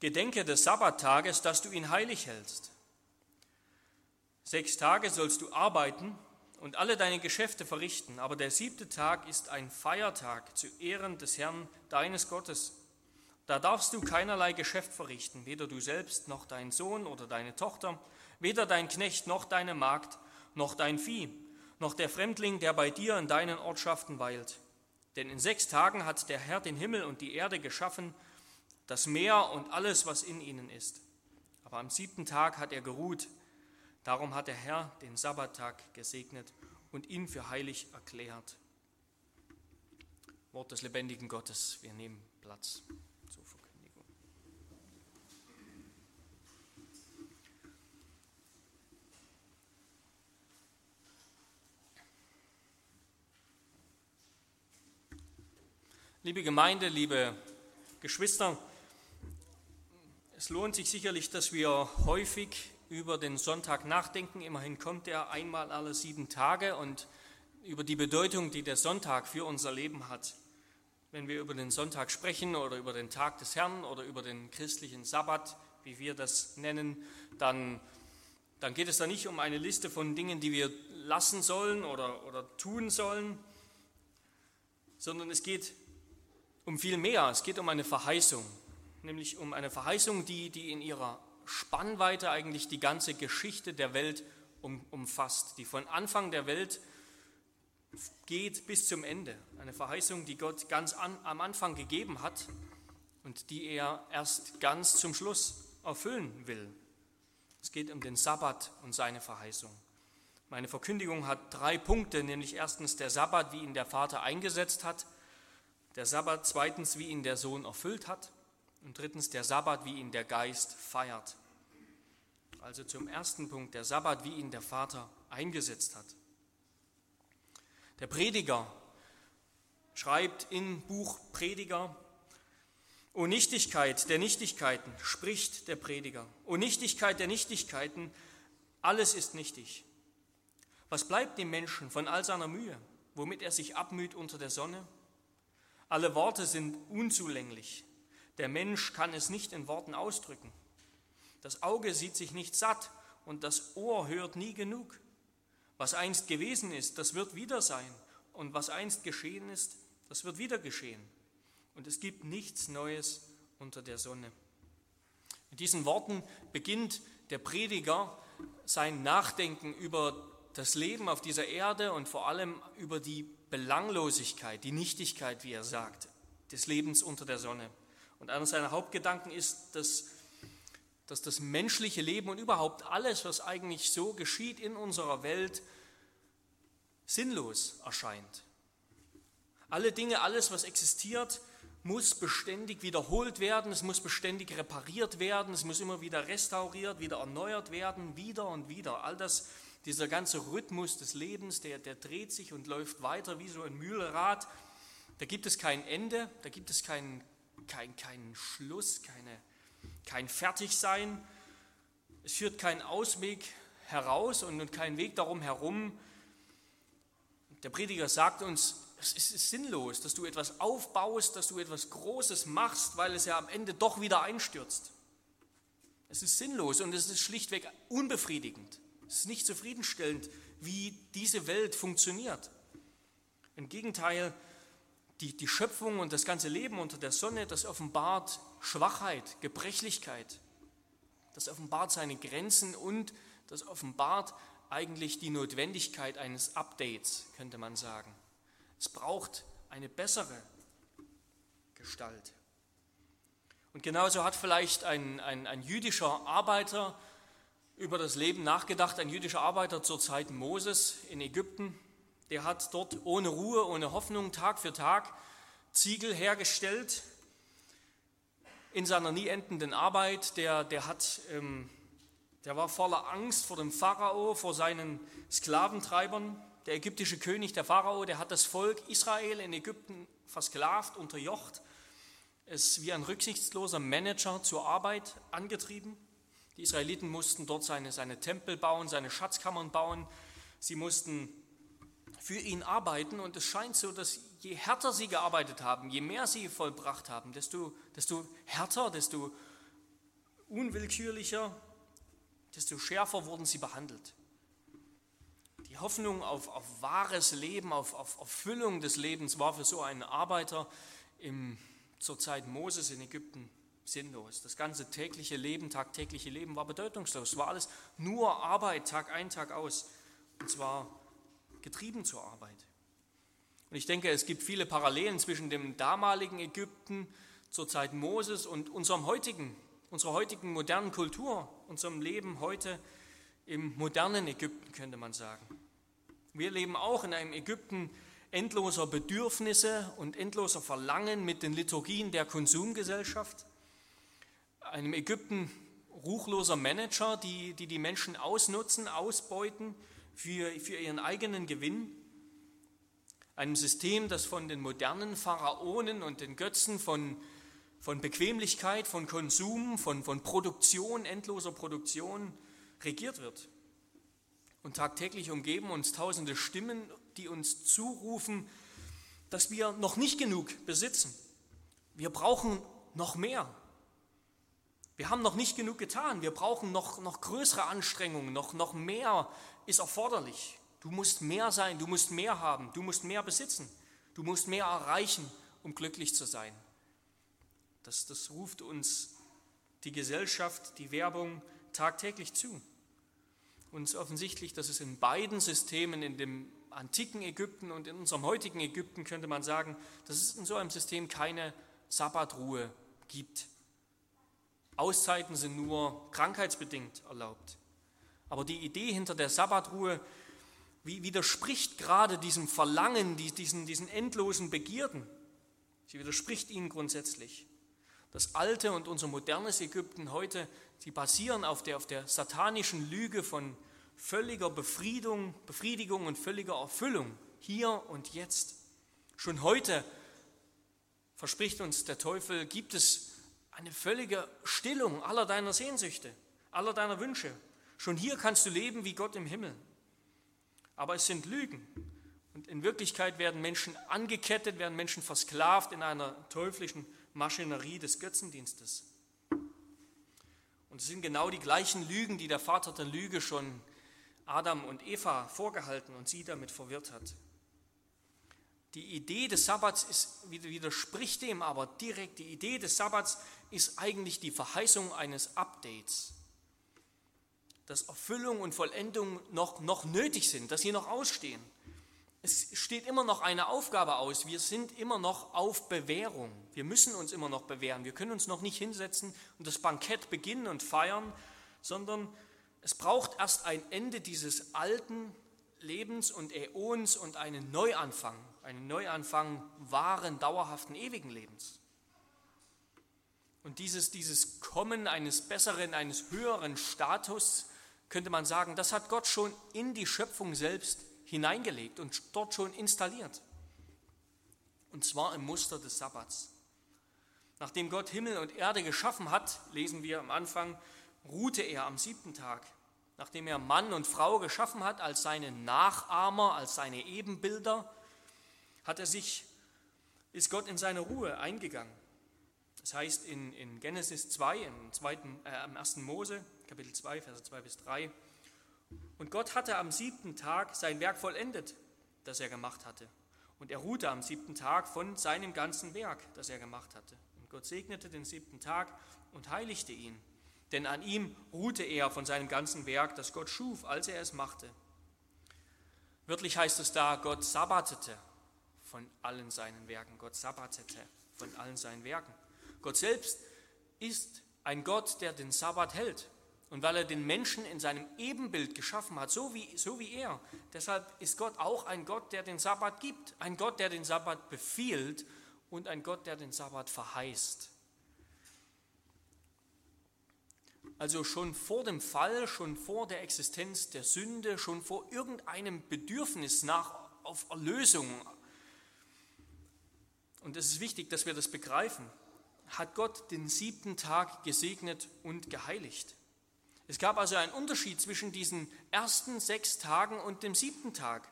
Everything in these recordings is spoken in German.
Gedenke des Sabbattages, dass du ihn heilig hältst. Sechs Tage sollst du arbeiten und alle deine Geschäfte verrichten, aber der siebte Tag ist ein Feiertag zu Ehren des Herrn, deines Gottes. Da darfst du keinerlei Geschäft verrichten, weder du selbst noch dein Sohn oder deine Tochter, weder dein Knecht noch deine Magd, noch dein Vieh, noch der Fremdling, der bei dir in deinen Ortschaften weilt. Denn in sechs Tagen hat der Herr den Himmel und die Erde geschaffen, das Meer und alles, was in ihnen ist. Aber am siebten Tag hat er geruht. Darum hat der Herr den Sabbattag gesegnet und ihn für heilig erklärt. Wort des lebendigen Gottes, wir nehmen Platz zur Verkündigung. Liebe Gemeinde, liebe Geschwister, es lohnt sich sicherlich, dass wir häufig über den Sonntag nachdenken. Immerhin kommt er einmal alle sieben Tage und über die Bedeutung, die der Sonntag für unser Leben hat. Wenn wir über den Sonntag sprechen oder über den Tag des Herrn oder über den christlichen Sabbat, wie wir das nennen, dann, dann geht es da nicht um eine Liste von Dingen, die wir lassen sollen oder, oder tun sollen, sondern es geht um viel mehr. Es geht um eine Verheißung nämlich um eine Verheißung, die, die in ihrer Spannweite eigentlich die ganze Geschichte der Welt um, umfasst, die von Anfang der Welt geht bis zum Ende. Eine Verheißung, die Gott ganz an, am Anfang gegeben hat und die er erst ganz zum Schluss erfüllen will. Es geht um den Sabbat und seine Verheißung. Meine Verkündigung hat drei Punkte, nämlich erstens der Sabbat, wie ihn der Vater eingesetzt hat, der Sabbat zweitens, wie ihn der Sohn erfüllt hat und drittens der Sabbat, wie ihn der Geist feiert. Also zum ersten Punkt, der Sabbat, wie ihn der Vater eingesetzt hat. Der Prediger schreibt im Buch Prediger, O Nichtigkeit der Nichtigkeiten, spricht der Prediger. O Nichtigkeit der Nichtigkeiten, alles ist nichtig. Was bleibt dem Menschen von all seiner Mühe, womit er sich abmüht unter der Sonne? Alle Worte sind unzulänglich, der Mensch kann es nicht in Worten ausdrücken. Das Auge sieht sich nicht satt und das Ohr hört nie genug. Was einst gewesen ist, das wird wieder sein. Und was einst geschehen ist, das wird wieder geschehen. Und es gibt nichts Neues unter der Sonne. Mit diesen Worten beginnt der Prediger sein Nachdenken über das Leben auf dieser Erde und vor allem über die Belanglosigkeit, die Nichtigkeit, wie er sagt, des Lebens unter der Sonne. Und einer seiner Hauptgedanken ist, dass, dass das menschliche Leben und überhaupt alles, was eigentlich so geschieht in unserer Welt, sinnlos erscheint. Alle Dinge, alles, was existiert, muss beständig wiederholt werden, es muss beständig repariert werden, es muss immer wieder restauriert, wieder erneuert werden, wieder und wieder. All das, dieser ganze Rhythmus des Lebens, der, der dreht sich und läuft weiter wie so ein Mühlrad. Da gibt es kein Ende, da gibt es keinen kein, kein Schluss, keine, kein Fertigsein. Es führt keinen Ausweg heraus und keinen Weg darum herum. Der Prediger sagt uns, es ist sinnlos, dass du etwas aufbaust, dass du etwas Großes machst, weil es ja am Ende doch wieder einstürzt. Es ist sinnlos und es ist schlichtweg unbefriedigend. Es ist nicht zufriedenstellend, wie diese Welt funktioniert. Im Gegenteil, die, die Schöpfung und das ganze Leben unter der Sonne, das offenbart Schwachheit, Gebrechlichkeit. Das offenbart seine Grenzen und das offenbart eigentlich die Notwendigkeit eines Updates, könnte man sagen. Es braucht eine bessere Gestalt. Und genauso hat vielleicht ein, ein, ein jüdischer Arbeiter über das Leben nachgedacht, ein jüdischer Arbeiter zur Zeit Moses in Ägypten, der hat dort ohne Ruhe, ohne Hoffnung Tag für Tag Ziegel hergestellt in seiner nie endenden Arbeit. Der, der, hat, ähm, der war voller Angst vor dem Pharao, vor seinen Sklaventreibern. Der ägyptische König, der Pharao, der hat das Volk Israel in Ägypten versklavt, unterjocht, es wie ein rücksichtsloser Manager zur Arbeit angetrieben. Die Israeliten mussten dort seine, seine Tempel bauen, seine Schatzkammern bauen. Sie mussten für ihn arbeiten und es scheint so, dass je härter sie gearbeitet haben, je mehr sie vollbracht haben, desto, desto härter, desto unwillkürlicher, desto schärfer wurden sie behandelt. Die Hoffnung auf, auf wahres Leben, auf, auf Erfüllung des Lebens war für so einen Arbeiter im, zur Zeit Moses in Ägypten sinnlos. Das ganze tägliche Leben, tagtägliche Leben war bedeutungslos. Es war alles nur Arbeit, Tag ein, Tag aus. Und zwar getrieben zur Arbeit. Und ich denke, es gibt viele Parallelen zwischen dem damaligen Ägypten zur Zeit Moses und unserem heutigen, unserer heutigen modernen Kultur, unserem Leben heute im modernen Ägypten, könnte man sagen. Wir leben auch in einem Ägypten endloser Bedürfnisse und endloser Verlangen mit den Liturgien der Konsumgesellschaft, einem Ägypten ruchloser Manager, die die, die Menschen ausnutzen, ausbeuten für, für ihren eigenen Gewinn, einem System, das von den modernen Pharaonen und den Götzen von, von Bequemlichkeit, von Konsum, von, von Produktion, endloser Produktion regiert wird. Und tagtäglich umgeben uns tausende Stimmen, die uns zurufen, dass wir noch nicht genug besitzen. Wir brauchen noch mehr. Wir haben noch nicht genug getan. Wir brauchen noch, noch größere Anstrengungen, noch, noch mehr ist erforderlich. Du musst mehr sein, du musst mehr haben, du musst mehr besitzen, du musst mehr erreichen, um glücklich zu sein. Das, das ruft uns die Gesellschaft, die Werbung tagtäglich zu. Ist offensichtlich, dass es in beiden Systemen, in dem antiken Ägypten und in unserem heutigen Ägypten, könnte man sagen, dass es in so einem System keine Sabbatruhe gibt. Auszeiten sind nur krankheitsbedingt erlaubt. Aber die Idee hinter der Sabbatruhe widerspricht gerade diesem Verlangen, diesen, diesen endlosen Begierden. Sie widerspricht ihnen grundsätzlich. Das alte und unser modernes Ägypten heute, sie basieren auf der, auf der satanischen Lüge von völliger Befriedung, Befriedigung und völliger Erfüllung, hier und jetzt. Schon heute verspricht uns der Teufel, gibt es eine völlige Stillung aller deiner Sehnsüchte, aller deiner Wünsche. Schon hier kannst du leben wie Gott im Himmel. Aber es sind Lügen. Und in Wirklichkeit werden Menschen angekettet, werden Menschen versklavt in einer teuflischen Maschinerie des Götzendienstes. Und es sind genau die gleichen Lügen, die der Vater der Lüge schon Adam und Eva vorgehalten und sie damit verwirrt hat. Die Idee des Sabbats ist, widerspricht dem aber direkt. Die Idee des Sabbats ist eigentlich die Verheißung eines Updates, dass Erfüllung und Vollendung noch, noch nötig sind, dass sie noch ausstehen. Es steht immer noch eine Aufgabe aus. Wir sind immer noch auf Bewährung. Wir müssen uns immer noch bewähren. Wir können uns noch nicht hinsetzen und das Bankett beginnen und feiern, sondern es braucht erst ein Ende dieses alten Lebens und Äons und einen Neuanfang, einen Neuanfang wahren, dauerhaften, ewigen Lebens. Und dieses, dieses Kommen eines besseren, eines höheren Status, könnte man sagen, das hat Gott schon in die Schöpfung selbst hineingelegt und dort schon installiert. Und zwar im Muster des Sabbats. Nachdem Gott Himmel und Erde geschaffen hat, lesen wir am Anfang, ruhte er am siebten Tag. Nachdem er Mann und Frau geschaffen hat als seine Nachahmer, als seine Ebenbilder, hat er sich, ist Gott in seine Ruhe eingegangen. Das heißt in, in Genesis 2, im, zweiten, äh, im ersten Mose, Kapitel 2, Verse 2 bis 3. Und Gott hatte am siebten Tag sein Werk vollendet, das er gemacht hatte. Und er ruhte am siebten Tag von seinem ganzen Werk, das er gemacht hatte. Und Gott segnete den siebten Tag und heiligte ihn. Denn an ihm ruhte er von seinem ganzen Werk, das Gott schuf, als er es machte. Wörtlich heißt es da, Gott sabbatete von allen seinen Werken. Gott sabbatete von allen seinen Werken. Gott selbst ist ein Gott, der den Sabbat hält. Und weil er den Menschen in seinem Ebenbild geschaffen hat, so wie, so wie er, deshalb ist Gott auch ein Gott, der den Sabbat gibt, ein Gott, der den Sabbat befiehlt und ein Gott, der den Sabbat verheißt. Also schon vor dem Fall, schon vor der Existenz der Sünde, schon vor irgendeinem Bedürfnis nach auf Erlösung. Und es ist wichtig, dass wir das begreifen hat Gott den siebten Tag gesegnet und geheiligt. Es gab also einen Unterschied zwischen diesen ersten sechs Tagen und dem siebten Tag.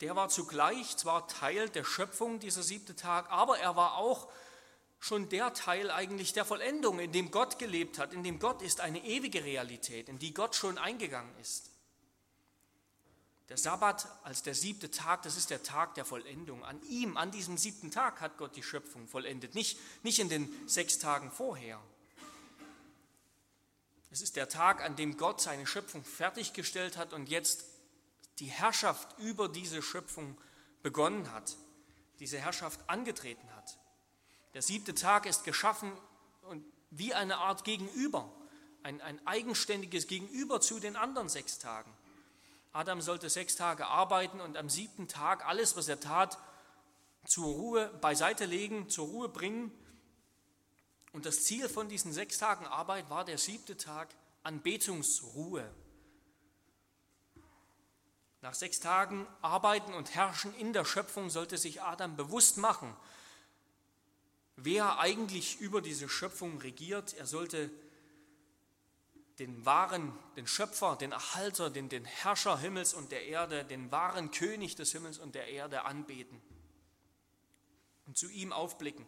Der war zugleich zwar Teil der Schöpfung, dieser siebte Tag, aber er war auch schon der Teil eigentlich der Vollendung, in dem Gott gelebt hat, in dem Gott ist eine ewige Realität, in die Gott schon eingegangen ist. Der Sabbat als der siebte Tag, das ist der Tag der Vollendung. An ihm, an diesem siebten Tag hat Gott die Schöpfung vollendet, nicht, nicht in den sechs Tagen vorher. Es ist der Tag, an dem Gott seine Schöpfung fertiggestellt hat und jetzt die Herrschaft über diese Schöpfung begonnen hat, diese Herrschaft angetreten hat. Der siebte Tag ist geschaffen und wie eine Art Gegenüber, ein, ein eigenständiges Gegenüber zu den anderen sechs Tagen. Adam sollte sechs Tage arbeiten und am siebten Tag alles, was er tat, zur Ruhe beiseite legen, zur Ruhe bringen. Und das Ziel von diesen sechs Tagen Arbeit war der siebte Tag Anbetungsruhe. Nach sechs Tagen Arbeiten und Herrschen in der Schöpfung sollte sich Adam bewusst machen, wer eigentlich über diese Schöpfung regiert. Er sollte den wahren, den Schöpfer, den Erhalter, den, den Herrscher Himmels und der Erde, den wahren König des Himmels und der Erde anbeten und zu ihm aufblicken.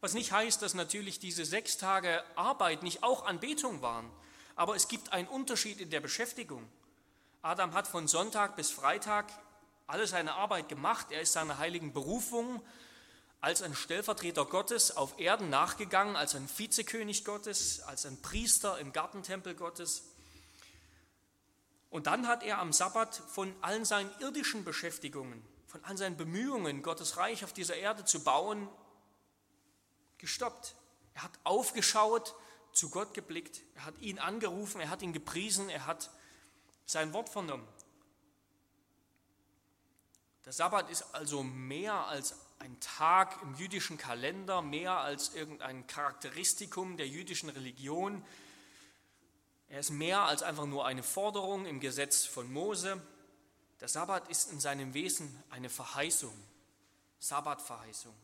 Was nicht heißt, dass natürlich diese sechs Tage Arbeit nicht auch Anbetung waren, aber es gibt einen Unterschied in der Beschäftigung. Adam hat von Sonntag bis Freitag alle seine Arbeit gemacht, er ist seiner heiligen Berufung als ein Stellvertreter Gottes auf Erden nachgegangen, als ein Vizekönig Gottes, als ein Priester im Gartentempel Gottes. Und dann hat er am Sabbat von allen seinen irdischen Beschäftigungen, von allen seinen Bemühungen, Gottes Reich auf dieser Erde zu bauen, gestoppt. Er hat aufgeschaut, zu Gott geblickt, er hat ihn angerufen, er hat ihn gepriesen, er hat sein Wort vernommen. Der Sabbat ist also mehr als ein Tag im jüdischen Kalender, mehr als irgendein Charakteristikum der jüdischen Religion. Er ist mehr als einfach nur eine Forderung im Gesetz von Mose. Der Sabbat ist in seinem Wesen eine Verheißung, Sabbatverheißung.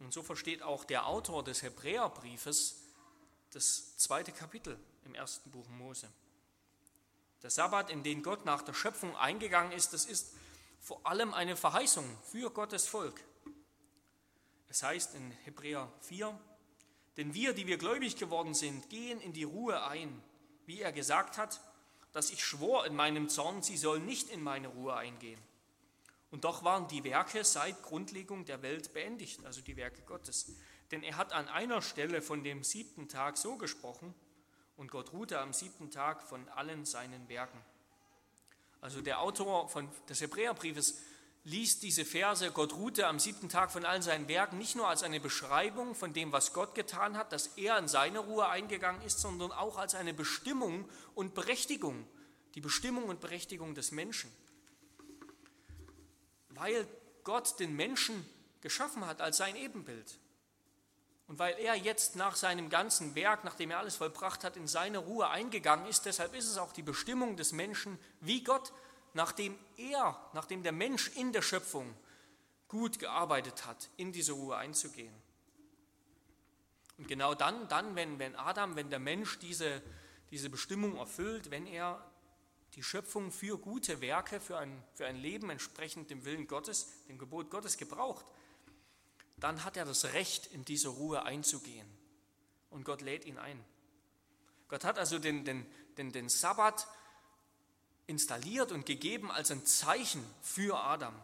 Und so versteht auch der Autor des Hebräerbriefes das zweite Kapitel im ersten Buch Mose. Der Sabbat, in den Gott nach der Schöpfung eingegangen ist, das ist vor allem eine Verheißung für Gottes Volk. Es heißt in Hebräer 4, denn wir, die wir gläubig geworden sind, gehen in die Ruhe ein, wie er gesagt hat, dass ich schwor in meinem Zorn, sie sollen nicht in meine Ruhe eingehen. Und doch waren die Werke seit Grundlegung der Welt beendigt, also die Werke Gottes. Denn er hat an einer Stelle von dem siebten Tag so gesprochen, und Gott ruhte am siebten Tag von allen seinen Werken. Also der Autor von, des Hebräerbriefes liest diese Verse, Gott ruhte am siebten Tag von allen seinen Werken, nicht nur als eine Beschreibung von dem, was Gott getan hat, dass er in seine Ruhe eingegangen ist, sondern auch als eine Bestimmung und Berechtigung, die Bestimmung und Berechtigung des Menschen. Weil Gott den Menschen geschaffen hat als sein Ebenbild. Und weil er jetzt nach seinem ganzen Werk, nachdem er alles vollbracht hat, in seine Ruhe eingegangen ist, deshalb ist es auch die Bestimmung des Menschen, wie Gott, nachdem er, nachdem der Mensch in der Schöpfung gut gearbeitet hat, in diese Ruhe einzugehen. Und genau dann, dann wenn, wenn Adam, wenn der Mensch diese, diese Bestimmung erfüllt, wenn er die Schöpfung für gute Werke, für ein, für ein Leben entsprechend dem Willen Gottes, dem Gebot Gottes gebraucht, dann hat er das Recht, in diese Ruhe einzugehen. Und Gott lädt ihn ein. Gott hat also den, den, den, den Sabbat installiert und gegeben als ein Zeichen für Adam.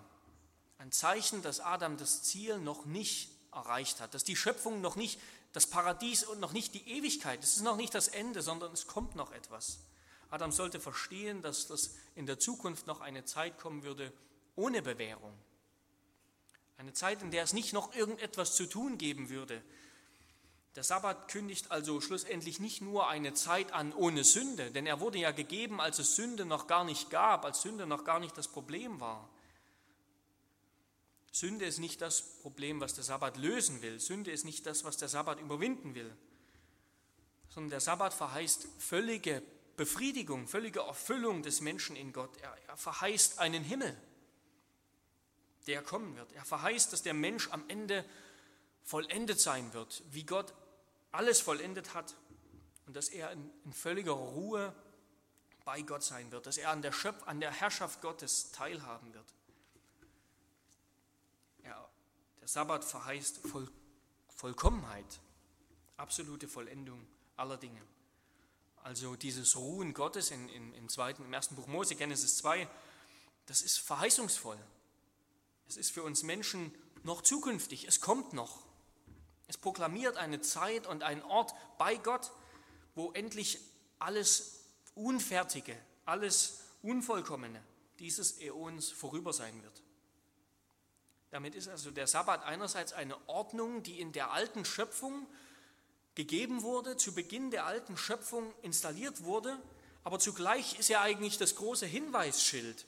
Ein Zeichen, dass Adam das Ziel noch nicht erreicht hat, dass die Schöpfung noch nicht das Paradies und noch nicht die Ewigkeit, es ist noch nicht das Ende, sondern es kommt noch etwas. Adam sollte verstehen, dass das in der Zukunft noch eine Zeit kommen würde ohne Bewährung, eine Zeit, in der es nicht noch irgendetwas zu tun geben würde. Der Sabbat kündigt also schlussendlich nicht nur eine Zeit an ohne Sünde, denn er wurde ja gegeben, als es Sünde noch gar nicht gab, als Sünde noch gar nicht das Problem war. Sünde ist nicht das Problem, was der Sabbat lösen will. Sünde ist nicht das, was der Sabbat überwinden will. Sondern der Sabbat verheißt völlige Befriedigung, völlige Erfüllung des Menschen in Gott. Er, er verheißt einen Himmel der kommen wird. Er verheißt, dass der Mensch am Ende vollendet sein wird, wie Gott alles vollendet hat und dass er in, in völliger Ruhe bei Gott sein wird, dass er an der, Schöpf, an der Herrschaft Gottes teilhaben wird. Ja, der Sabbat verheißt voll, Vollkommenheit, absolute Vollendung aller Dinge. Also dieses Ruhen Gottes in, in, im, zweiten, im ersten Buch Mose, Genesis 2, das ist verheißungsvoll. Es ist für uns Menschen noch zukünftig, es kommt noch. Es proklamiert eine Zeit und einen Ort bei Gott, wo endlich alles Unfertige, alles Unvollkommene dieses Äons vorüber sein wird. Damit ist also der Sabbat einerseits eine Ordnung, die in der alten Schöpfung gegeben wurde, zu Beginn der alten Schöpfung installiert wurde, aber zugleich ist er eigentlich das große Hinweisschild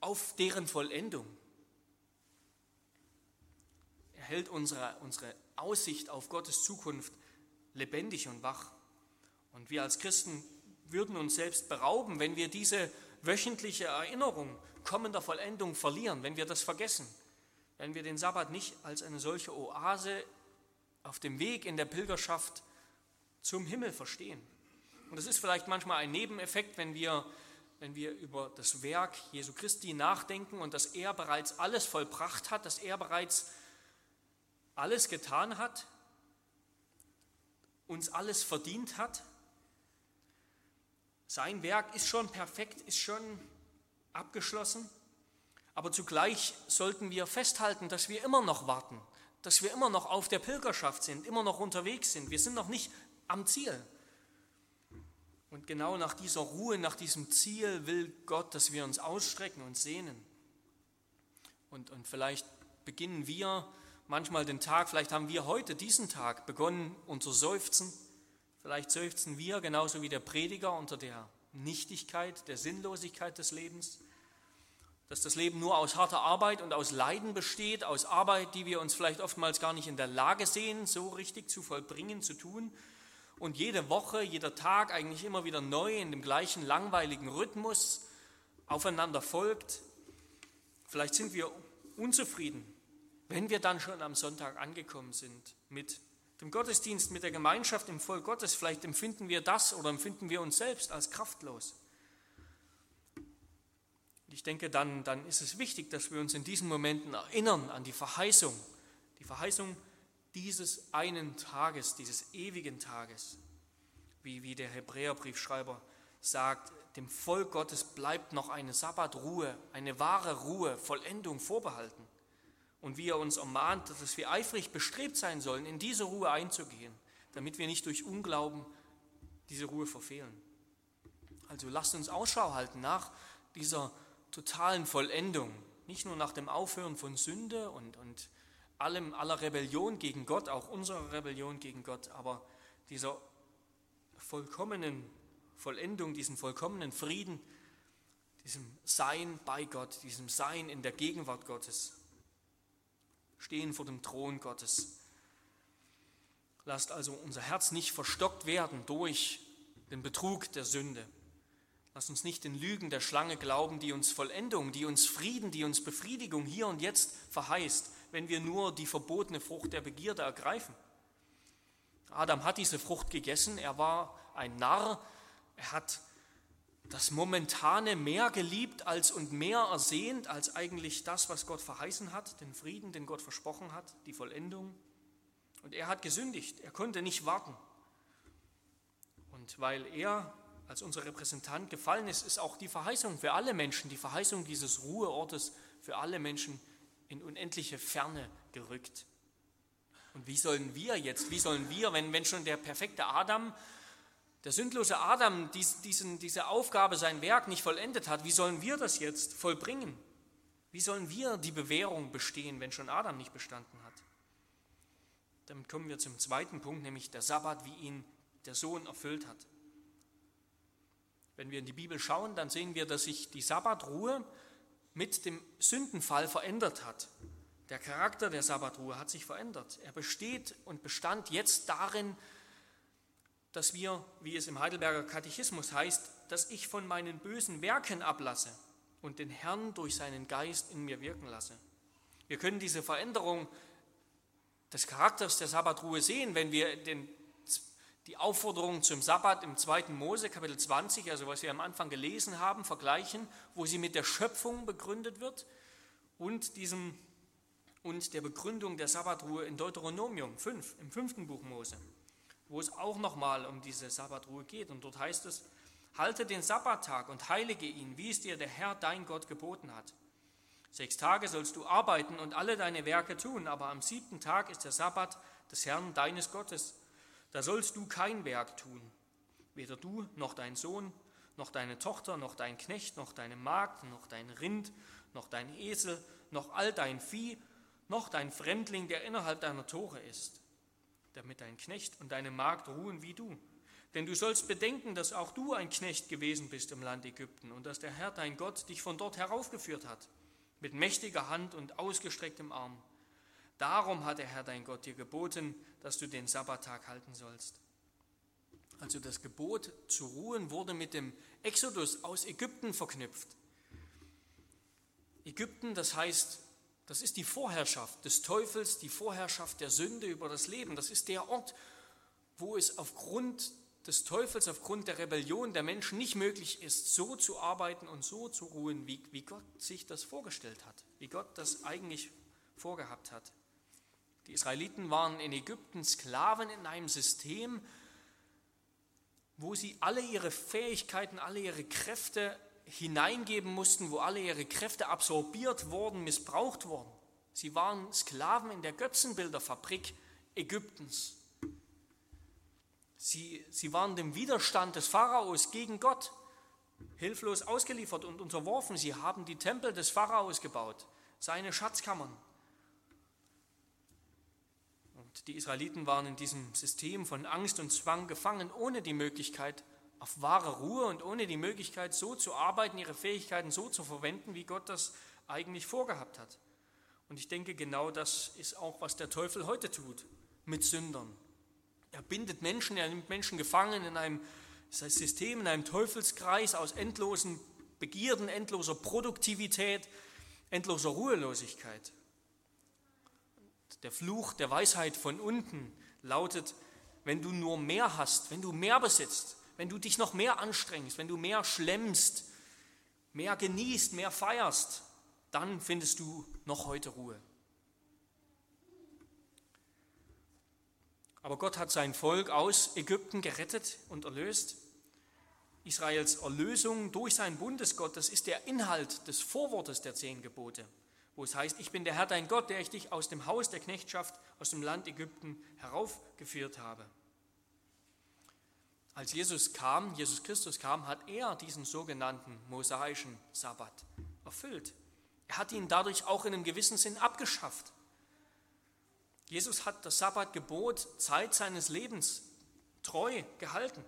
auf deren Vollendung. Er hält unsere, unsere Aussicht auf Gottes Zukunft lebendig und wach. Und wir als Christen würden uns selbst berauben, wenn wir diese wöchentliche Erinnerung kommender Vollendung verlieren, wenn wir das vergessen, wenn wir den Sabbat nicht als eine solche Oase auf dem Weg in der Pilgerschaft zum Himmel verstehen. Und das ist vielleicht manchmal ein Nebeneffekt, wenn wir, wenn wir über das Werk Jesu Christi nachdenken und dass er bereits alles vollbracht hat, dass er bereits alles getan hat, uns alles verdient hat. Sein Werk ist schon perfekt, ist schon abgeschlossen, aber zugleich sollten wir festhalten, dass wir immer noch warten, dass wir immer noch auf der Pilgerschaft sind, immer noch unterwegs sind. Wir sind noch nicht am Ziel. Und genau nach dieser Ruhe, nach diesem Ziel will Gott, dass wir uns ausstrecken und sehnen. Und, und vielleicht beginnen wir manchmal den Tag, vielleicht haben wir heute diesen Tag begonnen, unser Seufzen. Vielleicht seufzen wir genauso wie der Prediger unter der Nichtigkeit, der Sinnlosigkeit des Lebens dass das Leben nur aus harter Arbeit und aus Leiden besteht, aus Arbeit, die wir uns vielleicht oftmals gar nicht in der Lage sehen, so richtig zu vollbringen, zu tun. Und jede Woche, jeder Tag eigentlich immer wieder neu in dem gleichen langweiligen Rhythmus aufeinander folgt. Vielleicht sind wir unzufrieden, wenn wir dann schon am Sonntag angekommen sind mit dem Gottesdienst, mit der Gemeinschaft im Volk Gottes. Vielleicht empfinden wir das oder empfinden wir uns selbst als kraftlos. Ich denke, dann, dann ist es wichtig, dass wir uns in diesen Momenten erinnern an die Verheißung, die Verheißung dieses einen Tages, dieses ewigen Tages. Wie, wie der Hebräerbriefschreiber sagt, dem Volk Gottes bleibt noch eine Sabbatruhe, eine wahre Ruhe, Vollendung vorbehalten. Und wie er uns ermahnt, dass wir eifrig bestrebt sein sollen, in diese Ruhe einzugehen, damit wir nicht durch Unglauben diese Ruhe verfehlen. Also lasst uns Ausschau halten nach dieser totalen Vollendung, nicht nur nach dem Aufhören von Sünde und, und allem, aller Rebellion gegen Gott, auch unserer Rebellion gegen Gott, aber dieser vollkommenen Vollendung, diesem vollkommenen Frieden, diesem Sein bei Gott, diesem Sein in der Gegenwart Gottes, stehen vor dem Thron Gottes. Lasst also unser Herz nicht verstockt werden durch den Betrug der Sünde. Lass uns nicht den Lügen der Schlange glauben, die uns Vollendung, die uns Frieden, die uns Befriedigung hier und jetzt verheißt, wenn wir nur die verbotene Frucht der Begierde ergreifen. Adam hat diese Frucht gegessen, er war ein Narr, er hat das Momentane mehr geliebt als und mehr ersehnt als eigentlich das, was Gott verheißen hat, den Frieden, den Gott versprochen hat, die Vollendung. Und er hat gesündigt, er konnte nicht warten. Und weil er als unser Repräsentant gefallen ist, ist auch die Verheißung für alle Menschen, die Verheißung dieses Ruheortes für alle Menschen in unendliche Ferne gerückt. Und wie sollen wir jetzt, wie sollen wir, wenn, wenn schon der perfekte Adam, der sündlose Adam dies, diesen, diese Aufgabe, sein Werk nicht vollendet hat, wie sollen wir das jetzt vollbringen? Wie sollen wir die Bewährung bestehen, wenn schon Adam nicht bestanden hat? Damit kommen wir zum zweiten Punkt, nämlich der Sabbat, wie ihn der Sohn erfüllt hat. Wenn wir in die Bibel schauen, dann sehen wir, dass sich die Sabbatruhe mit dem Sündenfall verändert hat. Der Charakter der Sabbatruhe hat sich verändert. Er besteht und bestand jetzt darin, dass wir, wie es im Heidelberger Katechismus heißt, dass ich von meinen bösen Werken ablasse und den Herrn durch seinen Geist in mir wirken lasse. Wir können diese Veränderung des Charakters der Sabbatruhe sehen, wenn wir den die Aufforderung zum Sabbat im 2. Mose, Kapitel 20, also was wir am Anfang gelesen haben, vergleichen, wo sie mit der Schöpfung begründet wird und diesem und der Begründung der Sabbatruhe in Deuteronomium 5, im fünften Buch Mose, wo es auch nochmal um diese Sabbatruhe geht. Und dort heißt es, halte den Sabbattag und heilige ihn, wie es dir der Herr dein Gott geboten hat. Sechs Tage sollst du arbeiten und alle deine Werke tun, aber am siebten Tag ist der Sabbat des Herrn deines Gottes. Da sollst du kein Werk tun, weder du noch dein Sohn, noch deine Tochter, noch dein Knecht, noch deine Magd, noch dein Rind, noch dein Esel, noch all dein Vieh, noch dein Fremdling, der innerhalb deiner Tore ist, damit dein Knecht und deine Magd ruhen wie du. Denn du sollst bedenken, dass auch du ein Knecht gewesen bist im Land Ägypten und dass der Herr dein Gott dich von dort heraufgeführt hat, mit mächtiger Hand und ausgestrecktem Arm. Darum hat der Herr dein Gott dir geboten, dass du den Sabbattag halten sollst. Also das Gebot zu ruhen wurde mit dem Exodus aus Ägypten verknüpft. Ägypten, das heißt, das ist die Vorherrschaft des Teufels, die Vorherrschaft der Sünde über das Leben. Das ist der Ort, wo es aufgrund des Teufels, aufgrund der Rebellion der Menschen nicht möglich ist, so zu arbeiten und so zu ruhen, wie, wie Gott sich das vorgestellt hat, wie Gott das eigentlich vorgehabt hat. Die Israeliten waren in Ägypten Sklaven in einem System, wo sie alle ihre Fähigkeiten, alle ihre Kräfte hineingeben mussten, wo alle ihre Kräfte absorbiert wurden, missbraucht wurden. Sie waren Sklaven in der Götzenbilderfabrik Ägyptens. Sie, sie waren dem Widerstand des Pharaos gegen Gott hilflos ausgeliefert und unterworfen. Sie haben die Tempel des Pharaos gebaut, seine Schatzkammern. Die Israeliten waren in diesem System von Angst und Zwang gefangen, ohne die Möglichkeit auf wahre Ruhe und ohne die Möglichkeit, so zu arbeiten, ihre Fähigkeiten so zu verwenden, wie Gott das eigentlich vorgehabt hat. Und ich denke, genau das ist auch, was der Teufel heute tut mit Sündern. Er bindet Menschen, er nimmt Menschen gefangen in einem System, in einem Teufelskreis aus endlosen Begierden, endloser Produktivität, endloser Ruhelosigkeit. Der Fluch der Weisheit von unten lautet, wenn du nur mehr hast, wenn du mehr besitzt, wenn du dich noch mehr anstrengst, wenn du mehr schlemmst, mehr genießt, mehr feierst, dann findest du noch heute Ruhe. Aber Gott hat sein Volk aus Ägypten gerettet und erlöst. Israels Erlösung durch sein Bundesgott, das ist der Inhalt des Vorwortes der zehn Gebote, wo es heißt, ich bin der Herr dein Gott, der ich dich aus dem Haus der Knechtschaft, aus dem Land Ägypten heraufgeführt habe. Als Jesus kam, Jesus Christus kam, hat er diesen sogenannten mosaischen Sabbat erfüllt. Er hat ihn dadurch auch in einem gewissen Sinn abgeschafft. Jesus hat das Sabbatgebot Zeit seines Lebens treu gehalten.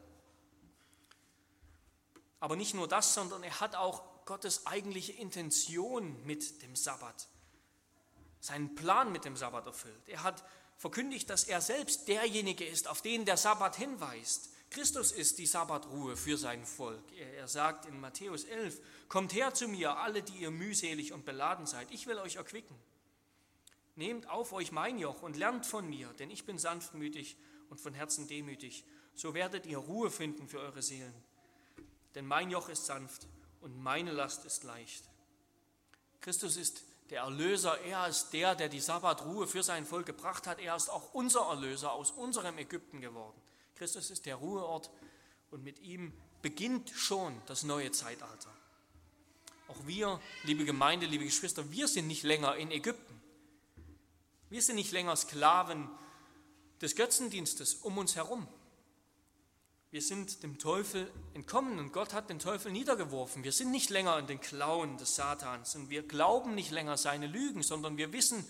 Aber nicht nur das, sondern er hat auch Gottes eigentliche Intention mit dem Sabbat, seinen Plan mit dem Sabbat erfüllt. Er hat verkündigt, dass er selbst derjenige ist, auf den der Sabbat hinweist. Christus ist die Sabbatruhe für sein Volk. Er, sagt in Matthäus 11, Kommt her zu mir, alle, die ihr mühselig und beladen seid, ich will euch erquicken. Nehmt auf euch mein Joch und lernt von mir, denn ich bin sanftmütig und von Herzen demütig. So werdet ihr Ruhe finden für eure Seelen. Denn mein Joch ist sanft und meine Last ist leicht. Christus ist der Erlöser, er ist der, der die Sabbatruhe für sein Volk gebracht hat. Er ist auch unser Erlöser aus unserem Ägypten geworden. Christus ist der Ruheort und mit ihm beginnt schon das neue Zeitalter. Auch wir, liebe Gemeinde, liebe Geschwister, wir sind nicht länger in Ägypten. Wir sind nicht länger Sklaven des Götzendienstes um uns herum. Wir sind dem Teufel entkommen und Gott hat den Teufel niedergeworfen. Wir sind nicht länger in den Klauen des Satans und wir glauben nicht länger seine Lügen, sondern wir wissen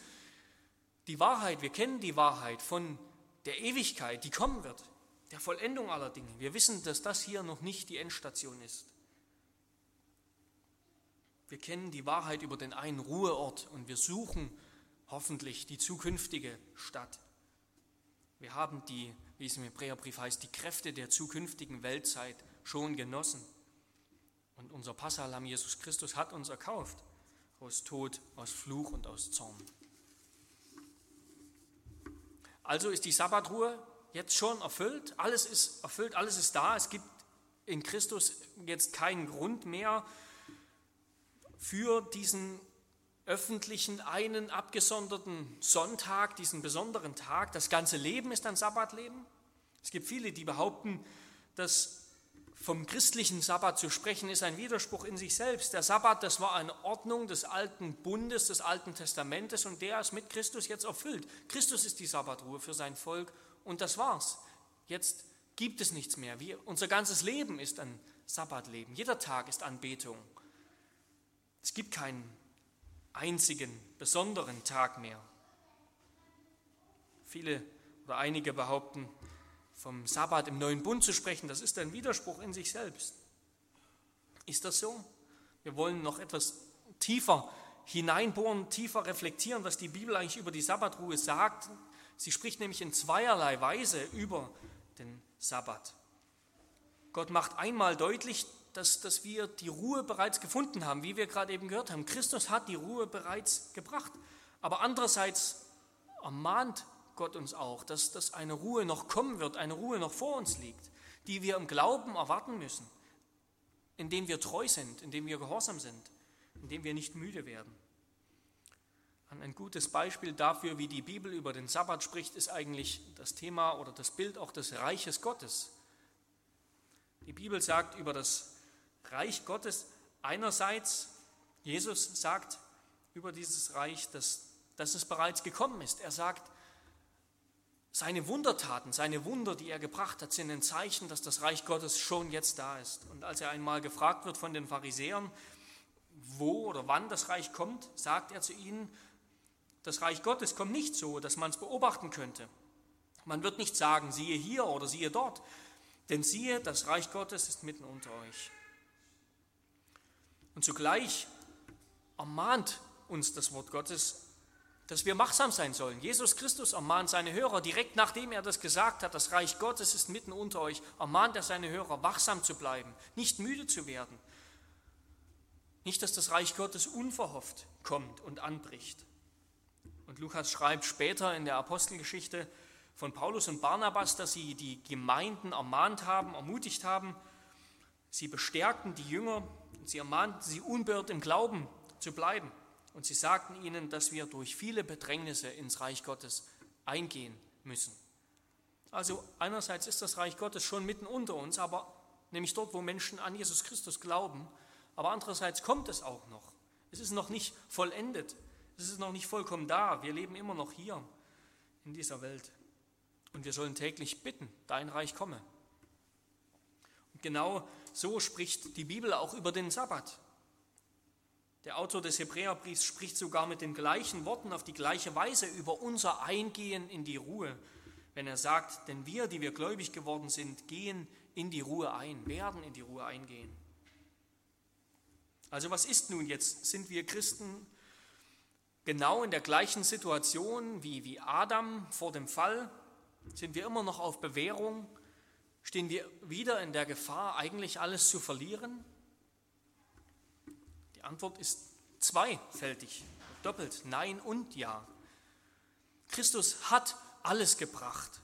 die Wahrheit, wir kennen die Wahrheit von der Ewigkeit, die kommen wird der Vollendung aller Dinge. Wir wissen, dass das hier noch nicht die Endstation ist. Wir kennen die Wahrheit über den einen Ruheort und wir suchen hoffentlich die zukünftige Stadt. Wir haben die, wie es im Hebräerbrief heißt, die Kräfte der zukünftigen Weltzeit schon genossen. Und unser Passalam Jesus Christus hat uns erkauft aus Tod, aus Fluch und aus Zorn. Also ist die Sabbatruhe jetzt schon erfüllt. Alles ist erfüllt, alles ist da. Es gibt in Christus jetzt keinen Grund mehr für diesen öffentlichen, einen abgesonderten Sonntag, diesen besonderen Tag. Das ganze Leben ist ein Sabbatleben. Es gibt viele, die behaupten, dass vom christlichen Sabbat zu sprechen, ist ein Widerspruch in sich selbst. Der Sabbat, das war eine Ordnung des alten Bundes, des alten Testamentes und der ist mit Christus jetzt erfüllt. Christus ist die Sabbatruhe für sein Volk und das war's. Jetzt gibt es nichts mehr. Wir, unser ganzes Leben ist ein Sabbatleben. Jeder Tag ist Anbetung. Es gibt keinen einzigen, besonderen Tag mehr. Viele oder einige behaupten, vom Sabbat im neuen Bund zu sprechen, das ist ein Widerspruch in sich selbst. Ist das so? Wir wollen noch etwas tiefer hineinbohren, tiefer reflektieren, was die Bibel eigentlich über die Sabbatruhe sagt. Sie spricht nämlich in zweierlei Weise über den Sabbat. Gott macht einmal deutlich, dass, dass wir die Ruhe bereits gefunden haben, wie wir gerade eben gehört haben. Christus hat die Ruhe bereits gebracht. Aber andererseits ermahnt Gott uns auch, dass, dass eine Ruhe noch kommen wird, eine Ruhe noch vor uns liegt, die wir im Glauben erwarten müssen, indem wir treu sind, indem wir gehorsam sind, indem wir nicht müde werden. Ein gutes Beispiel dafür, wie die Bibel über den Sabbat spricht, ist eigentlich das Thema oder das Bild auch des Reiches Gottes. Die Bibel sagt über das Reich Gottes einerseits, Jesus sagt über dieses Reich, dass, dass es bereits gekommen ist. Er sagt, seine Wundertaten, seine Wunder, die er gebracht hat, sind ein Zeichen, dass das Reich Gottes schon jetzt da ist. Und als er einmal gefragt wird von den Pharisäern, wo oder wann das Reich kommt, sagt er zu ihnen, das Reich Gottes kommt nicht so, dass man es beobachten könnte. Man wird nicht sagen, siehe hier oder siehe dort, denn siehe, das Reich Gottes ist mitten unter euch. Und zugleich ermahnt uns das Wort Gottes, dass wir wachsam sein sollen. Jesus Christus ermahnt seine Hörer, direkt nachdem er das gesagt hat, das Reich Gottes ist mitten unter euch, ermahnt er seine Hörer, wachsam zu bleiben, nicht müde zu werden. Nicht, dass das Reich Gottes unverhofft kommt und anbricht. Und Lukas schreibt später in der Apostelgeschichte von Paulus und Barnabas, dass sie die Gemeinden ermahnt haben, ermutigt haben. Sie bestärkten die Jünger und sie ermahnten sie unbeirrt im Glauben zu bleiben. Und sie sagten ihnen, dass wir durch viele Bedrängnisse ins Reich Gottes eingehen müssen. Also einerseits ist das Reich Gottes schon mitten unter uns, aber nämlich dort, wo Menschen an Jesus Christus glauben, aber andererseits kommt es auch noch. Es ist noch nicht vollendet, es ist noch nicht vollkommen da. Wir leben immer noch hier in dieser Welt. Und wir sollen täglich bitten, dein Reich komme. Genau so spricht die Bibel auch über den Sabbat. Der Autor des Hebräerbriefs spricht sogar mit den gleichen Worten auf die gleiche Weise über unser Eingehen in die Ruhe, wenn er sagt, denn wir, die wir gläubig geworden sind, gehen in die Ruhe ein, werden in die Ruhe eingehen. Also was ist nun jetzt? Sind wir Christen genau in der gleichen Situation wie, wie Adam vor dem Fall? Sind wir immer noch auf Bewährung? Stehen wir wieder in der Gefahr, eigentlich alles zu verlieren? Die Antwort ist zweifältig, doppelt, nein und ja. Christus hat alles gebracht.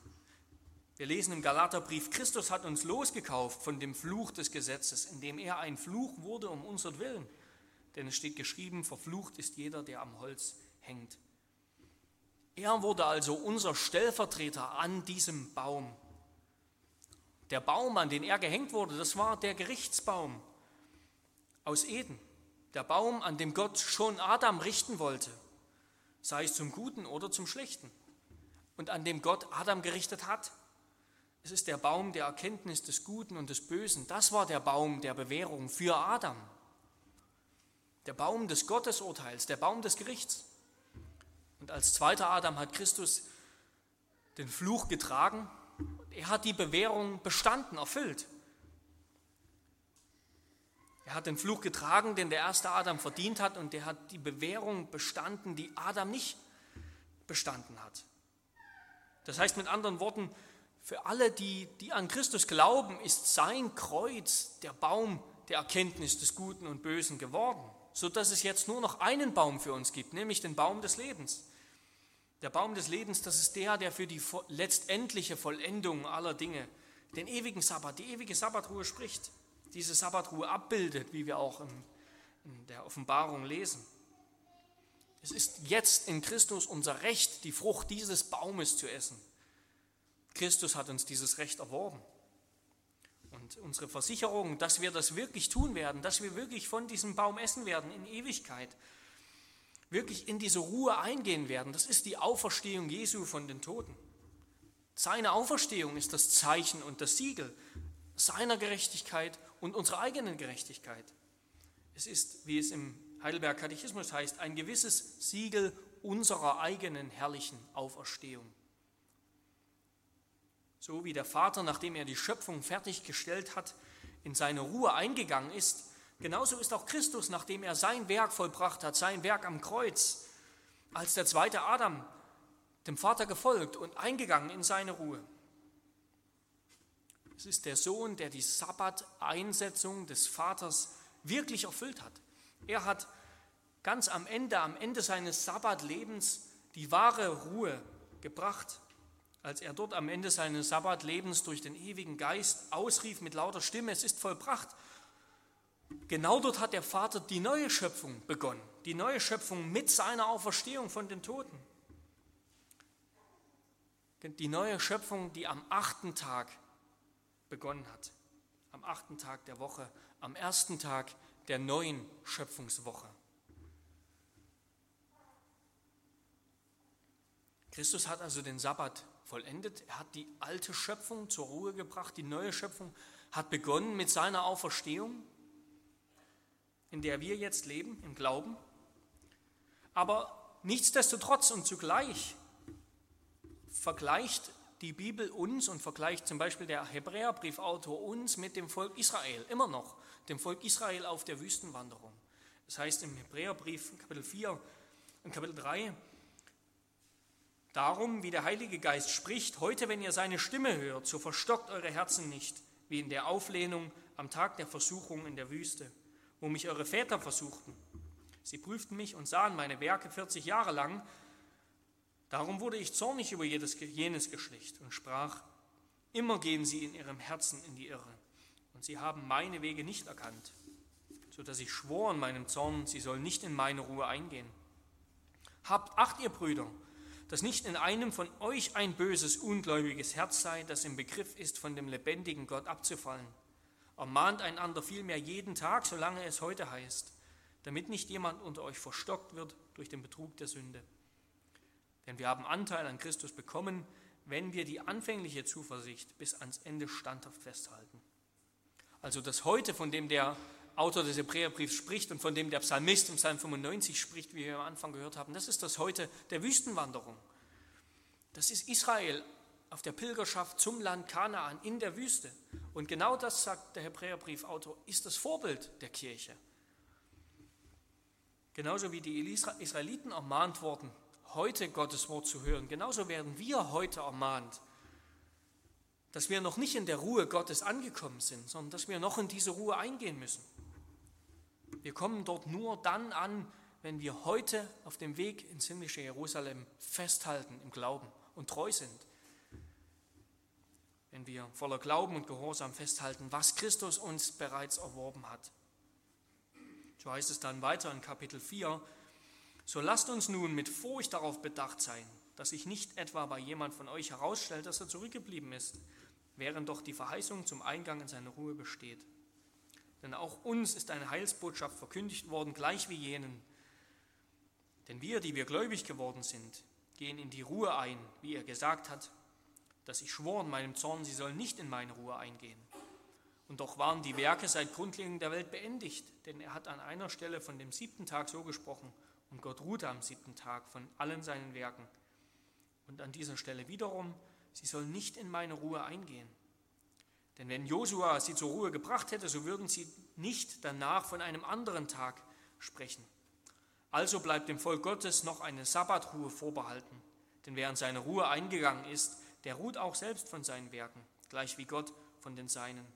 Wir lesen im Galaterbrief, Christus hat uns losgekauft von dem Fluch des Gesetzes, indem er ein Fluch wurde um unseren Willen. Denn es steht geschrieben, verflucht ist jeder, der am Holz hängt. Er wurde also unser Stellvertreter an diesem Baum. Der Baum, an den er gehängt wurde, das war der Gerichtsbaum aus Eden. Der Baum, an dem Gott schon Adam richten wollte, sei es zum Guten oder zum Schlechten, und an dem Gott Adam gerichtet hat. Es ist der Baum der Erkenntnis des Guten und des Bösen. Das war der Baum der Bewährung für Adam. Der Baum des Gottesurteils, der Baum des Gerichts. Und als zweiter Adam hat Christus den Fluch getragen. Er hat die Bewährung bestanden, erfüllt. Er hat den Fluch getragen, den der erste Adam verdient hat, und er hat die Bewährung bestanden, die Adam nicht bestanden hat. Das heißt mit anderen Worten, für alle, die, die an Christus glauben, ist sein Kreuz der Baum der Erkenntnis des Guten und Bösen geworden, sodass es jetzt nur noch einen Baum für uns gibt, nämlich den Baum des Lebens. Der Baum des Lebens, das ist der, der für die letztendliche Vollendung aller Dinge, den ewigen Sabbat, die ewige Sabbatruhe spricht diese Sabbatruhe abbildet, wie wir auch in, der Offenbarung lesen. Es ist jetzt in Christus unser Recht, die Frucht dieses Baumes zu essen. Christus hat uns dieses Recht erworben. Und unsere Versicherung, dass wir das wirklich tun werden, dass wir wirklich von diesem Baum essen werden in Ewigkeit, wirklich in diese Ruhe eingehen werden, das ist die Auferstehung Jesu von den Toten. Seine Auferstehung ist das Zeichen und das Siegel seiner Gerechtigkeit und unserer eigenen Gerechtigkeit. Es ist, wie es im Heidelberg Katechismus heißt, ein gewisses Siegel unserer eigenen herrlichen Auferstehung. So wie der Vater, nachdem er die Schöpfung fertiggestellt hat, in seine Ruhe eingegangen ist, genauso ist auch Christus, nachdem er sein Werk vollbracht hat, sein Werk am Kreuz, als der zweite Adam, dem Vater gefolgt und eingegangen in seine Ruhe. Es ist der Sohn, der die Sabbat-Einsetzung des Vaters wirklich erfüllt hat. Er hat ganz am Ende, am Ende seines Sabbatlebens die wahre Ruhe gebracht, als er dort am Ende seines Sabbatlebens durch den ewigen Geist ausrief mit lauter Stimme, es ist vollbracht. Genau dort hat der Vater die neue Schöpfung begonnen, die neue Schöpfung mit seiner Auferstehung von den Toten. Die neue Schöpfung, die am achten Tag begonnen hat, am achten Tag der Woche, am ersten Tag der neuen Schöpfungswoche. Christus hat also den Sabbat vollendet. Er hat die alte Schöpfung zur Ruhe gebracht. Die neue Schöpfung hat begonnen mit seiner Auferstehung, in der wir jetzt leben, im Glauben. Aber nichtsdestotrotz und zugleich vergleicht die Bibel uns und vergleicht zum Beispiel der Hebräerbriefautor uns mit dem Volk Israel, immer noch, dem Volk Israel auf der Wüstenwanderung. Das heißt im Hebräerbrief Kapitel 4 und Kapitel 3, Darum, wie der Heilige Geist spricht, heute, wenn ihr seine Stimme hört, so verstockt eure Herzen nicht, wie in der Auflehnung am Tag der Versuchung in der Wüste, wo mich eure Väter versuchten. Sie prüften mich und sahen meine Werke 40 Jahre lang. Darum wurde ich zornig über jedes, jenes Geschlecht und sprach, immer gehen sie in ihrem Herzen in die Irre, und sie haben meine Wege nicht erkannt, so dass ich schwor in meinem Zorn, sie sollen nicht in meine Ruhe eingehen. Habt Acht, ihr Brüder, dass nicht in einem von euch ein böses, ungläubiges Herz sei, das im Begriff ist, von dem lebendigen Gott abzufallen. Ermahnt einander vielmehr jeden Tag, solange es heute heißt, damit nicht jemand unter euch verstockt wird durch den Betrug der Sünde. Denn wir haben Anteil an Christus bekommen, wenn wir die anfängliche Zuversicht bis ans Ende standhaft festhalten. Also das Heute, von dem der Autor des Hebräerbriefs spricht und von dem der Psalmist im Psalm 95 spricht, wie wir am Anfang gehört haben, das ist das heute der Wüstenwanderung. Das ist Israel auf der Pilgerschaft zum Land Kanaan in der Wüste. Und genau das, sagt der Hebräerbriefautor, ist das Vorbild der Kirche. Genauso wie die Israeliten ermahnt wurden, heute Gottes Wort zu hören, genauso werden wir heute ermahnt, dass wir noch nicht in der Ruhe Gottes angekommen sind, sondern dass wir noch in diese Ruhe eingehen müssen. Wir kommen dort nur dann an, wenn wir heute auf dem Weg ins himmlische Jerusalem festhalten im Glauben und treu sind. Wenn wir voller Glauben und Gehorsam festhalten, was Christus uns bereits erworben hat. So heißt es dann weiter in Kapitel 4, so lasst uns nun mit Furcht darauf bedacht sein, dass sich nicht etwa bei jemand von euch herausstellt, dass er zurückgeblieben ist, während doch die Verheißung zum Eingang in seine Ruhe besteht. Denn auch uns ist eine Heilsbotschaft verkündigt worden, gleich wie jenen. Denn wir, die wir gläubig geworden sind, gehen in die Ruhe ein, wie er gesagt hat, dass ich schwor in meinem Zorn, sie sollen nicht in meine Ruhe eingehen. Und doch waren die Werke seit Grundlegung der Welt beendigt, denn er hat an einer Stelle von dem siebten Tag so gesprochen, und Gott ruhte am siebten Tag von allen seinen Werken. Und an dieser Stelle wiederum, sie sollen nicht in meine Ruhe eingehen. Denn wenn Josua sie zur Ruhe gebracht hätte, so würden sie nicht danach von einem anderen Tag sprechen. Also bleibt dem Volk Gottes noch eine Sabbatruhe vorbehalten. Denn wer in seine Ruhe eingegangen ist, der ruht auch selbst von seinen Werken, gleich wie Gott von den Seinen.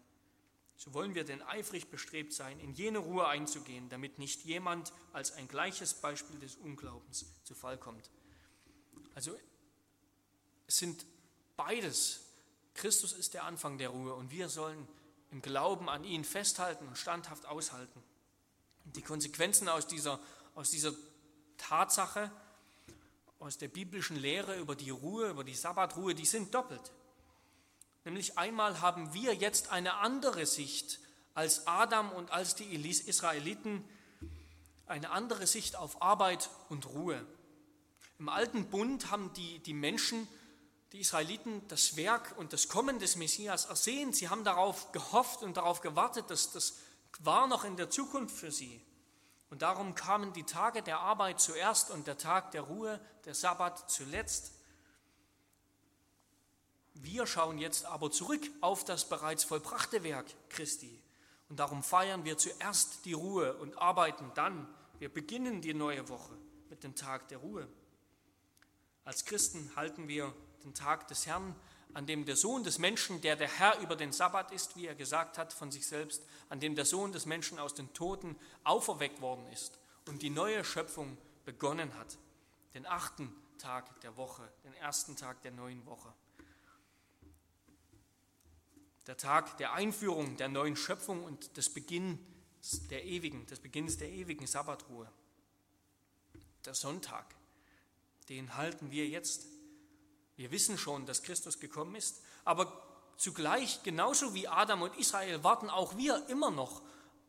So wollen wir denn eifrig bestrebt sein, in jene Ruhe einzugehen, damit nicht jemand als ein gleiches Beispiel des Unglaubens zu Fall kommt. Also es sind beides Christus ist der Anfang der Ruhe und wir sollen im Glauben an ihn festhalten und standhaft aushalten. Die Konsequenzen aus dieser, aus dieser Tatsache aus der biblischen Lehre über die Ruhe, über die Sabbatruhe, die sind doppelt. Nämlich einmal haben wir jetzt eine andere Sicht als Adam und als die Israeliten, eine andere Sicht auf Arbeit und Ruhe. Im alten Bund haben die, die Menschen, die Israeliten, das Werk und das Kommen des Messias ersehen. Sie haben darauf gehofft und darauf gewartet, dass das war noch in der Zukunft für sie. Und darum kamen die Tage der Arbeit zuerst und der Tag der Ruhe, der Sabbat zuletzt. Wir schauen jetzt aber zurück auf das bereits vollbrachte Werk Christi. Und darum feiern wir zuerst die Ruhe und arbeiten dann. Wir beginnen die neue Woche mit dem Tag der Ruhe. Als Christen halten wir den Tag des Herrn, an dem der Sohn des Menschen, der der Herr über den Sabbat ist, wie er gesagt hat von sich selbst, an dem der Sohn des Menschen aus den Toten auferweckt worden ist und die neue Schöpfung begonnen hat. Den achten Tag der Woche, den ersten Tag der neuen Woche. Der Tag der Einführung der neuen Schöpfung und des Beginns der ewigen, des Beginns der ewigen Sabbatruhe. Der Sonntag, den halten wir jetzt. Wir wissen schon, dass Christus gekommen ist, aber zugleich, genauso wie Adam und Israel, warten auch wir immer noch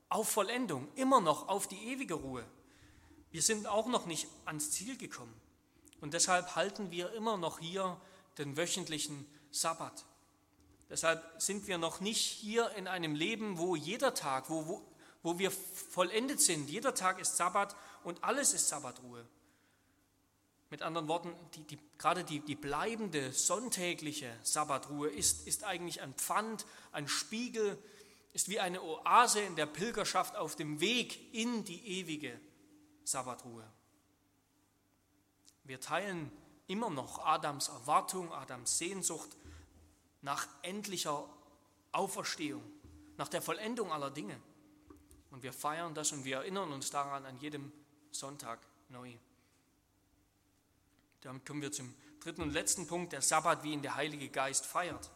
auf Vollendung, immer noch auf die ewige Ruhe. Wir sind auch noch nicht ans Ziel gekommen. Und deshalb halten wir immer noch hier den wöchentlichen Sabbat. Deshalb sind wir noch nicht hier in einem Leben, wo jeder Tag, wo, wo, wo wir vollendet sind, jeder Tag ist Sabbat und alles ist Sabbatruhe. Mit anderen Worten, die, die, gerade die, die bleibende sonntägliche Sabbatruhe ist, ist eigentlich ein Pfand, ein Spiegel, ist wie eine Oase in der Pilgerschaft auf dem Weg in die ewige Sabbatruhe. Wir teilen immer noch Adams Erwartung, Adams Sehnsucht nach endlicher Auferstehung, nach der Vollendung aller Dinge. Und wir feiern das und wir erinnern uns daran an jedem Sonntag neu. Damit kommen wir zum dritten und letzten Punkt, der Sabbat, wie ihn der Heilige Geist feiert.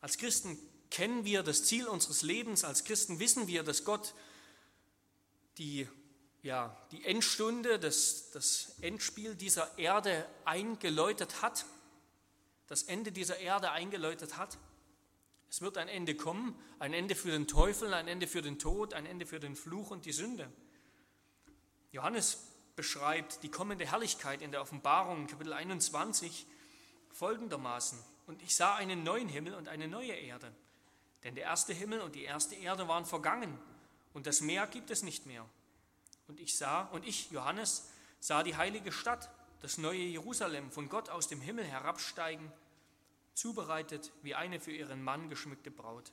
Als Christen kennen wir das Ziel unseres Lebens, als Christen wissen wir, dass Gott die, ja, die Endstunde, das, das Endspiel dieser Erde eingeläutet hat, das Ende dieser Erde eingeläutet hat. Es wird ein Ende kommen, ein Ende für den Teufel, ein Ende für den Tod, ein Ende für den Fluch und die Sünde. Johannes beschreibt die kommende Herrlichkeit in der Offenbarung, Kapitel 21, folgendermaßen. Und ich sah einen neuen Himmel und eine neue Erde. Denn der erste Himmel und die erste Erde waren vergangen und das Meer gibt es nicht mehr. Und ich sah, und ich, Johannes, sah die heilige Stadt, das neue Jerusalem, von Gott aus dem Himmel herabsteigen, zubereitet wie eine für ihren Mann geschmückte Braut.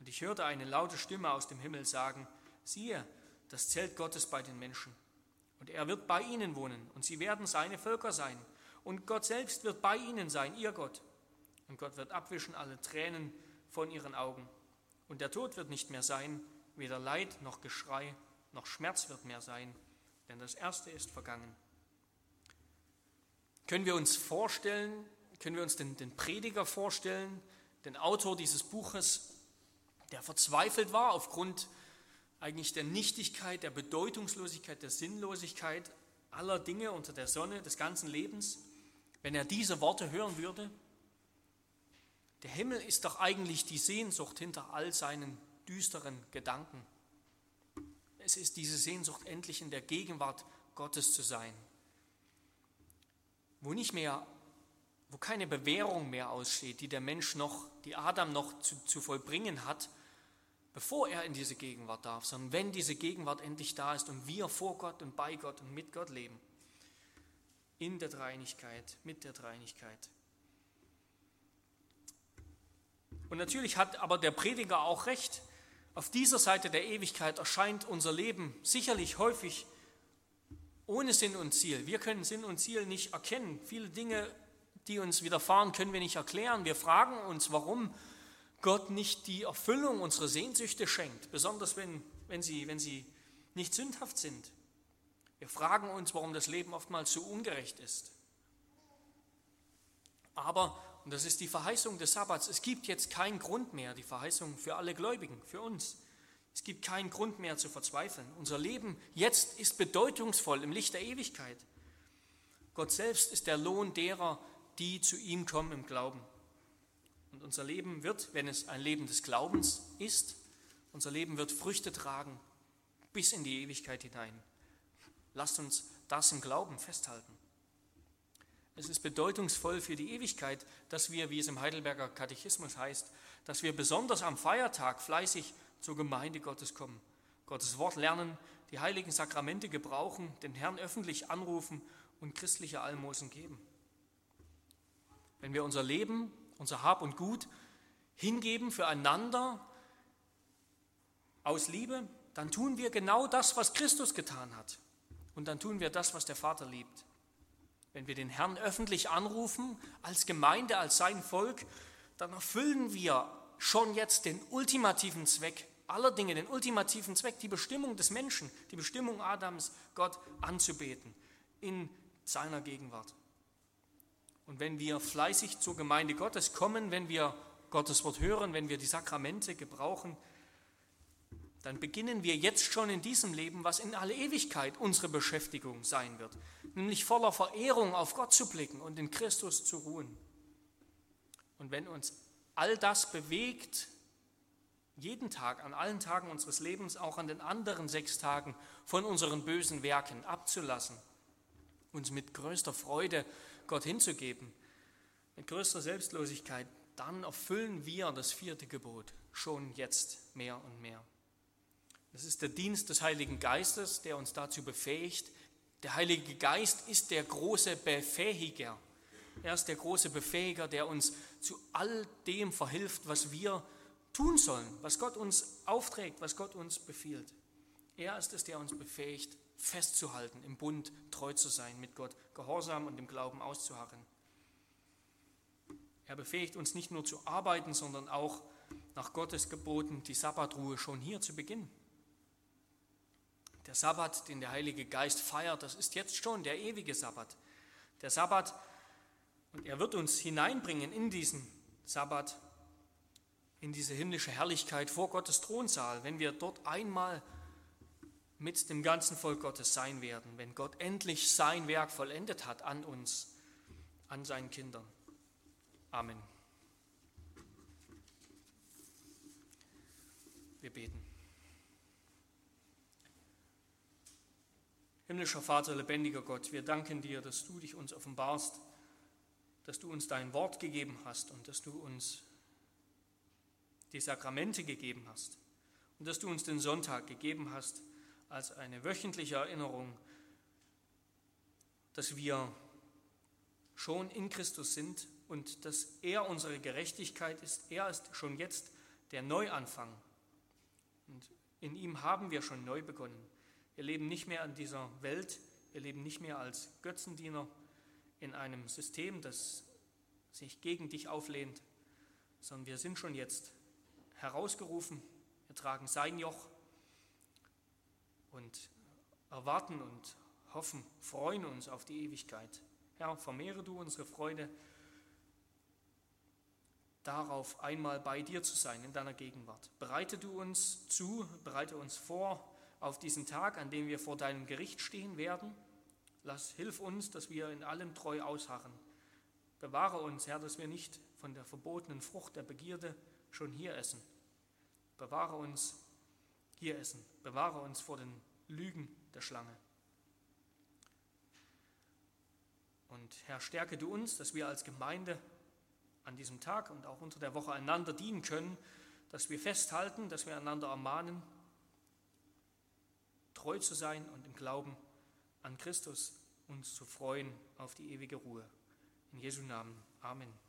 Und ich hörte eine laute Stimme aus dem Himmel sagen, siehe, das Zelt Gottes bei den Menschen. Und er wird bei ihnen wohnen und sie werden seine Völker sein. Und Gott selbst wird bei ihnen sein, ihr Gott. Und Gott wird abwischen alle Tränen von ihren Augen. Und der Tod wird nicht mehr sein, weder Leid noch Geschrei noch Schmerz wird mehr sein, denn das Erste ist vergangen. Können wir uns vorstellen, können wir uns den, den Prediger vorstellen, den Autor dieses Buches, der verzweifelt war aufgrund eigentlich der Nichtigkeit, der Bedeutungslosigkeit, der Sinnlosigkeit aller Dinge unter der Sonne des ganzen Lebens, wenn er diese Worte hören würde? Der Himmel ist doch eigentlich die Sehnsucht hinter all seinen düsteren Gedanken. Es ist diese Sehnsucht, endlich in der Gegenwart Gottes zu sein, wo nicht mehr, wo keine Bewährung mehr aussteht, die der Mensch noch, die Adam noch zu, zu vollbringen hat, bevor er in diese Gegenwart darf, sondern wenn diese Gegenwart endlich da ist und wir vor Gott und bei Gott und mit Gott leben. In der Dreinigkeit, mit der Dreinigkeit. Und natürlich hat aber der Prediger auch recht. Auf dieser Seite der Ewigkeit erscheint unser Leben sicherlich häufig ohne Sinn und Ziel. Wir können Sinn und Ziel nicht erkennen. Viele Dinge, die uns widerfahren, können wir nicht erklären. Wir fragen uns, warum Gott nicht die Erfüllung unserer Sehnsüchte schenkt, besonders wenn, wenn, sie, wenn sie nicht sündhaft sind. Wir fragen uns, warum das Leben oftmals so ungerecht ist. Aber, und das ist die Verheißung des Sabbats, es gibt jetzt keinen Grund mehr, die Verheißung für alle Gläubigen, für uns. Es gibt keinen Grund mehr zu verzweifeln. Unser Leben jetzt ist bedeutungsvoll im Licht der Ewigkeit. Gott selbst ist der Lohn derer, die zu ihm kommen im Glauben. Und unser Leben wird, wenn es ein Leben des Glaubens ist, unser Leben wird Früchte tragen bis in die Ewigkeit hinein. Lasst uns das im Glauben festhalten. Es ist bedeutungsvoll für die Ewigkeit, dass wir, wie es im Heidelberger Katechismus heißt, dass wir besonders am Feiertag fleißig zur Gemeinde Gottes kommen, Gottes Wort lernen, die heiligen Sakramente gebrauchen, den Herrn öffentlich anrufen und christliche Almosen geben. Wenn wir unser Leben, unser Hab und Gut hingeben füreinander aus Liebe, dann tun wir genau das, was Christus getan hat. Und dann tun wir das, was der Vater liebt. Wenn wir den Herrn öffentlich anrufen, als Gemeinde, als sein Volk, dann erfüllen wir schon jetzt den ultimativen Zweck aller Dinge, den ultimativen Zweck, die Bestimmung des Menschen, die Bestimmung Adams, Gott anzubeten in seiner Gegenwart. Und wenn wir fleißig zur Gemeinde Gottes kommen, wenn wir Gottes Wort hören, wenn wir die Sakramente gebrauchen, dann beginnen wir jetzt schon in diesem Leben, was in alle Ewigkeit unsere Beschäftigung sein wird, nämlich voller Verehrung auf Gott zu blicken und in Christus zu ruhen. Und wenn uns all das bewegt, jeden Tag, an allen Tagen unseres Lebens, auch an den anderen sechs Tagen von unseren bösen Werken abzulassen, uns mit größter Freude Gott hinzugeben, mit größter Selbstlosigkeit, dann erfüllen wir das vierte Gebot schon jetzt mehr und mehr. Das ist der Dienst des Heiligen Geistes, der uns dazu befähigt. Der Heilige Geist ist der große Befähiger. Er ist der große Befähiger, der uns zu all dem verhilft, was wir tun sollen, was Gott uns aufträgt, was Gott uns befiehlt. Er ist es, der uns befähigt, festzuhalten, im Bund treu zu sein mit Gott, gehorsam und im Glauben auszuharren. Er befähigt uns nicht nur zu arbeiten, sondern auch nach Gottes Geboten die Sabbatruhe schon hier zu beginnen. Der Sabbat, den der Heilige Geist feiert, das ist jetzt schon der ewige Sabbat. Der Sabbat, und er wird uns hineinbringen in diesen Sabbat, in diese himmlische Herrlichkeit vor Gottes Thronsaal, wenn wir dort einmal mit dem ganzen Volk Gottes sein werden, wenn Gott endlich sein Werk vollendet hat an uns, an seinen Kindern. Amen. Wir beten. Himmlischer Vater, lebendiger Gott, wir danken dir, dass du dich uns offenbarst, dass du uns dein Wort gegeben hast und dass du uns die Sakramente gegeben hast und dass du uns den Sonntag gegeben hast als eine wöchentliche Erinnerung, dass wir schon in Christus sind und dass er unsere Gerechtigkeit ist. Er ist schon jetzt der Neuanfang. Und in ihm haben wir schon neu begonnen. Wir leben nicht mehr in dieser Welt, wir leben nicht mehr als Götzendiener in einem System, das sich gegen dich auflehnt, sondern wir sind schon jetzt herausgerufen, wir tragen sein Joch und erwarten und hoffen, freuen uns auf die Ewigkeit. Herr, vermehre du unsere Freude darauf, einmal bei dir zu sein in deiner Gegenwart. Bereite du uns zu, bereite uns vor auf diesen Tag, an dem wir vor deinem Gericht stehen werden. Lass, hilf uns, dass wir in allem treu ausharren. Bewahre uns, Herr, dass wir nicht von der verbotenen Frucht der Begierde schon hier essen, Bewahre uns hier essen. Bewahre uns vor den Lügen der Schlange. Und Herr, stärke du uns, dass wir als Gemeinde an diesem Tag und auch unter der Woche einander dienen können, dass wir festhalten, dass wir einander ermahnen, treu zu sein und im Glauben an Christus uns zu freuen auf die ewige Ruhe. In Jesu Namen. Amen.